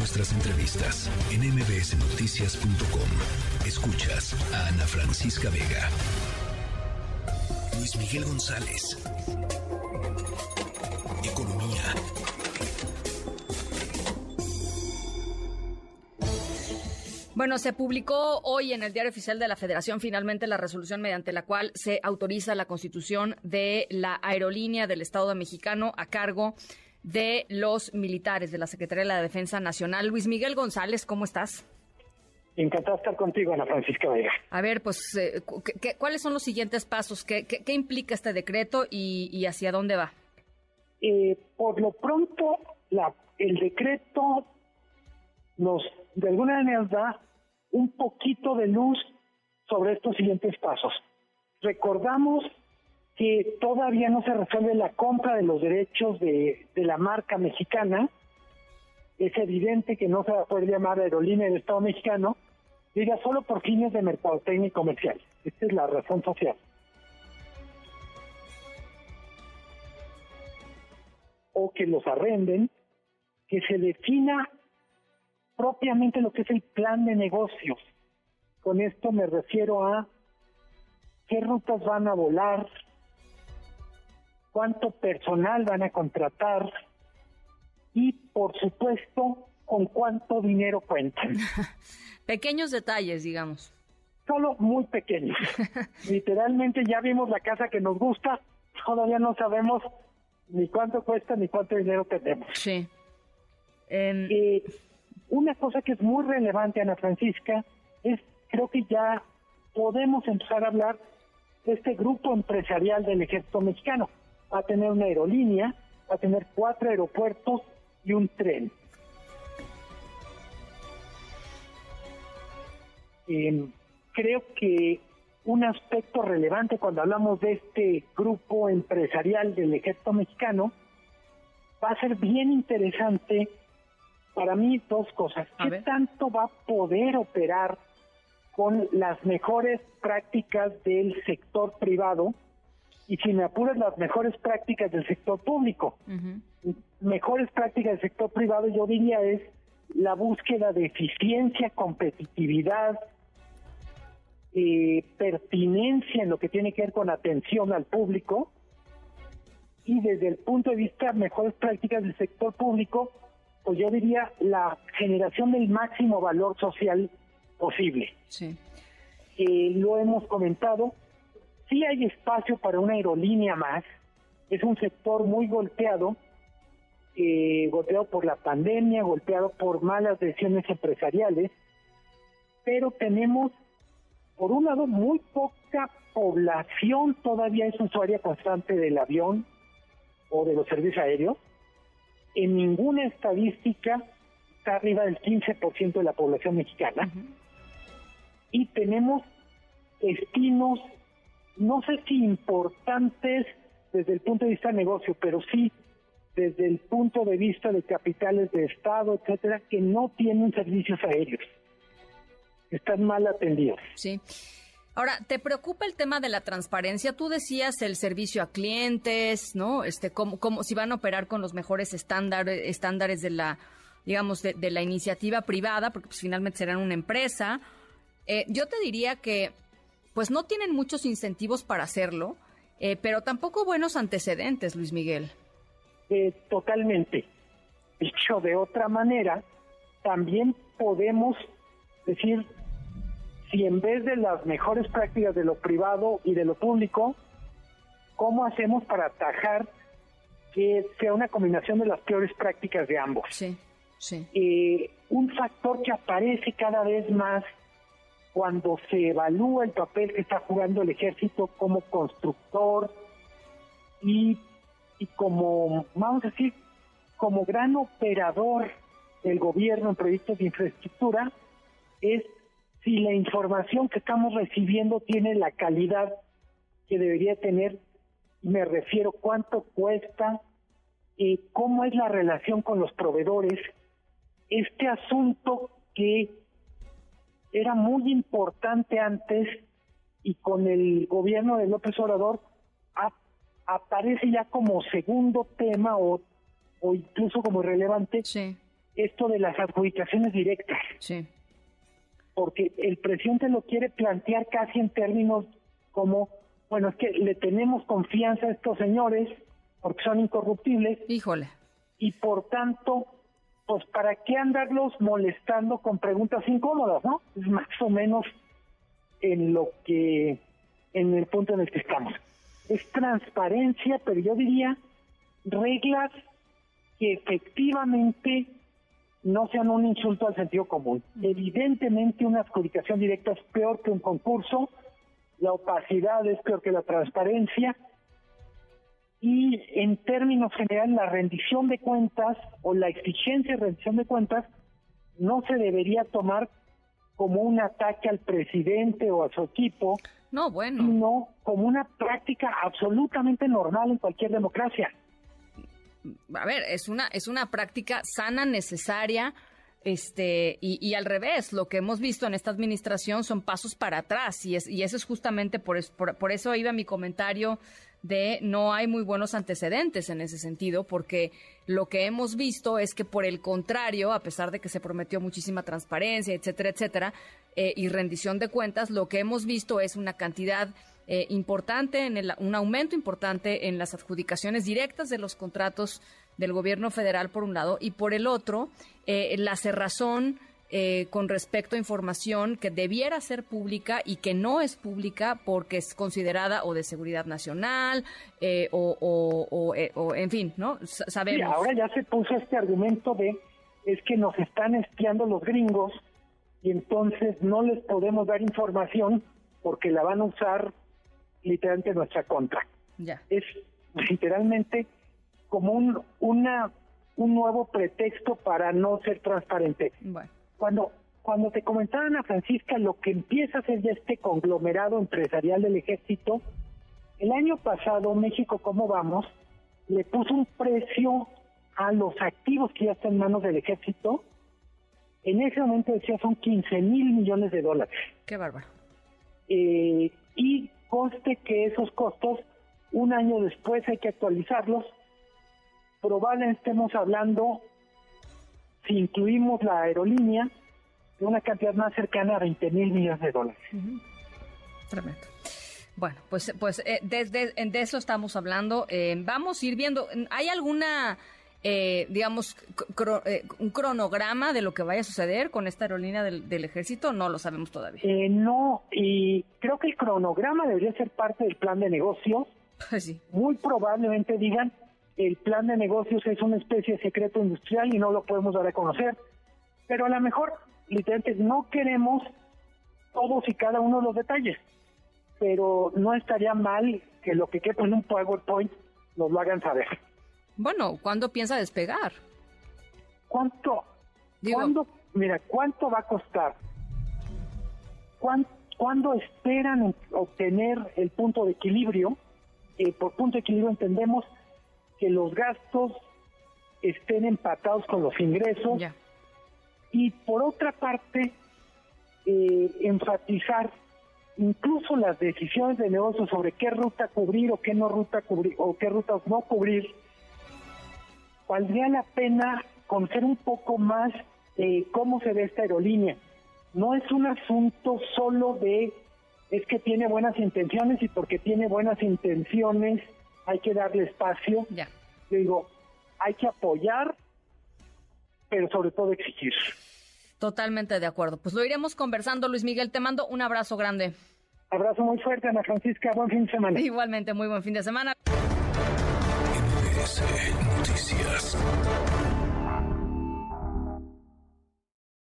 nuestras entrevistas en mbsnoticias.com. Escuchas a Ana Francisca Vega. Luis Miguel González. Economía. Bueno, se publicó hoy en el Diario Oficial de la Federación finalmente la resolución mediante la cual se autoriza la constitución de la aerolínea del Estado mexicano a cargo de los militares de la Secretaría de la Defensa Nacional. Luis Miguel González, ¿cómo estás? Encantado de estar contigo, Ana Francisca Vega. A ver, pues, eh, ¿cuáles son los siguientes pasos? ¿Qué, implica este decreto y, hacia dónde va? Eh, por lo pronto, la, el decreto nos, de alguna manera, da un poquito de luz sobre estos siguientes pasos. Recordamos que todavía no se resuelve la compra de los derechos de, la marca mexicana. Es evidente que no se va a poder llamar aerolínea del Estado mexicano, diga solo por fines de mercadotecnia y comercial. Esta es la razón social. O que los arrenden, que se defina propiamente lo que es el plan de negocios. Con esto me refiero a qué rutas van a volar, cuánto personal van a contratar y, por supuesto, con cuánto dinero cuentan. Pequeños detalles, digamos. Solo muy pequeños. Literalmente ya vimos la casa que nos gusta, todavía no sabemos ni cuánto cuesta ni cuánto dinero tenemos. Sí. Eh, una cosa que es muy relevante, Ana Francisca, es creo que ya podemos empezar a hablar de este grupo empresarial del ejército mexicano a tener una aerolínea, va a tener cuatro aeropuertos y un tren. Em, creo que un aspecto relevante cuando hablamos de este grupo empresarial del ejército mexicano va a ser bien interesante para mí dos cosas. ¿Qué tanto va a poder operar con las mejores prácticas del sector privado? Y si me apuras las mejores prácticas del sector público. Mejores prácticas del sector privado yo diría es la búsqueda de eficiencia, competitividad, eh, pertinencia en lo que tiene que ver con atención al público y desde el punto de vista mejores prácticas del sector público, pues yo diría la generación del máximo valor social posible. Sí. Eh, lo hemos comentado, sí hay espacio para una aerolínea más. Es un sector muy golpeado, eh, golpeado por la pandemia, golpeado por malas decisiones empresariales, pero tenemos, por un lado, muy poca población todavía es usuaria constante del avión o de los servicios aéreos. En ninguna estadística está arriba del 15% de la población mexicana. Y tenemos destinos no sé si importantes desde el punto de vista de negocio, pero sí desde el punto de vista de capitales de Estado, etcétera, que no tienen servicios aéreos. Están mal atendidos. Sí. Ahora, ¿te preocupa el tema de la transparencia? Tú decías el servicio a clientes, ¿no? Este, cómo, cómo si van a operar con los mejores estándares, estándares de la, digamos, de, la iniciativa privada, porque pues, finalmente serán una empresa. Eh, yo te diría que pues no tienen muchos incentivos para hacerlo, eh, pero tampoco buenos antecedentes, Luis Miguel. Eh, totalmente. Dicho de otra manera, también podemos decir, si en vez de las mejores prácticas de lo privado y de lo público, ¿cómo hacemos para atajar que sea una combinación de las peores prácticas de ambos? Sí, sí. Eh, un factor que aparece cada vez más cuando se evalúa el papel que está jugando el ejército como constructor y, y como, vamos a decir, como gran operador del gobierno en proyectos de infraestructura, es si la información que estamos recibiendo tiene la calidad que debería tener, me refiero cuánto cuesta, y cómo es la relación con los proveedores, este asunto que era muy importante antes y con el gobierno de López Obrador aparece ya como segundo tema o, o incluso como relevante esto de las adjudicaciones directas. Sí. Porque el presidente lo quiere plantear casi en términos como, bueno, es que le tenemos confianza a estos señores porque son incorruptibles. Híjole. Y por tanto, pues para qué andarlos molestando con preguntas incómodas, ¿no? Es más o menos en lo que, en el punto en el que estamos. Es transparencia, pero yo diría reglas que efectivamente no sean un insulto al sentido común. Evidentemente una adjudicación directa es peor que un concurso, la opacidad es peor que la transparencia y en términos generales la rendición de cuentas o la exigencia de rendición de cuentas no se debería tomar como un ataque al presidente o a su equipo, no, bueno. sino como una práctica absolutamente normal en cualquier democracia a ver, es una, es una práctica sana, necesaria, este, y, al revés, lo que hemos visto en esta administración son pasos para atrás, y, es, y eso es justamente por, por, por eso iba mi comentario de no hay muy buenos antecedentes en ese sentido, porque lo que hemos visto es que por el contrario, a pesar de que se prometió muchísima transparencia, etcétera, etcétera, eh, y rendición de cuentas, lo que hemos visto es una cantidad eh, importante, en el, un aumento importante en las adjudicaciones directas de los contratos del gobierno federal por un lado y por el otro eh, la cerrazón eh, con respecto a información que debiera ser pública y que no es pública porque es considerada o de seguridad nacional o, o, en fin, ¿no? sabemos. ahora ya se puso este argumento de es que nos están espiando los gringos y entonces no les podemos dar información porque la van a usar literalmente nuestra contra. Ya. Es literalmente como un, una, un nuevo pretexto para no ser transparente. Cuando, cuando te comentaba Ana Francisca lo que empieza a ser ya este conglomerado empresarial del ejército, el año pasado México, ¿cómo vamos? Le puso un precio a los activos que ya están en manos del ejército. En ese momento decía son 15 mil millones de dólares. Qué bárbaro. Eh, y Conste que esos costos, un año después hay que actualizarlos. Probablemente estemos hablando, si incluimos la aerolínea, de una cantidad más cercana a 20 mil millones de dólares. Tremendo. Bueno, pues, pues eh, de eso estamos hablando. Eh, vamos a ir viendo. ¿Hay alguna eh, digamos, eh, un cronograma de lo que vaya a suceder con esta aerolínea del, ejército? No lo sabemos todavía. Eh, no, y creo que el cronograma debería ser parte del plan de negocios. Pues sí. Muy probablemente digan, el plan de negocios es una especie de secreto industrial y no lo podemos dar a conocer. Pero a lo mejor, literalmente, no queremos todos y cada uno de los detalles. Pero no estaría mal que lo que quepa en un PowerPoint nos lo hagan saber. Bueno, ¿cuándo piensa despegar? ¿Cuánto? mira, ¿cuánto va a costar? ¿Cuándo, esperan obtener el punto de equilibrio? Eh, por punto de equilibrio entendemos que los gastos estén empatados con los ingresos. Y por otra parte, eh, enfatizar incluso las decisiones de negocio sobre qué ruta cubrir o qué no ruta cubrir o qué rutas no cubrir valdría la pena conocer un poco más de cómo se ve esta aerolínea. No es un asunto solo de es que tiene buenas intenciones y porque tiene buenas intenciones hay que darle espacio. Ya. Yo digo, hay que apoyar, pero sobre todo exigir. Totalmente de acuerdo. Pues lo iremos conversando, Luis Miguel. Te mando un abrazo grande. Abrazo muy fuerte, Ana Francisca. Buen fin de semana. Igualmente, muy buen fin de semana. Noticias.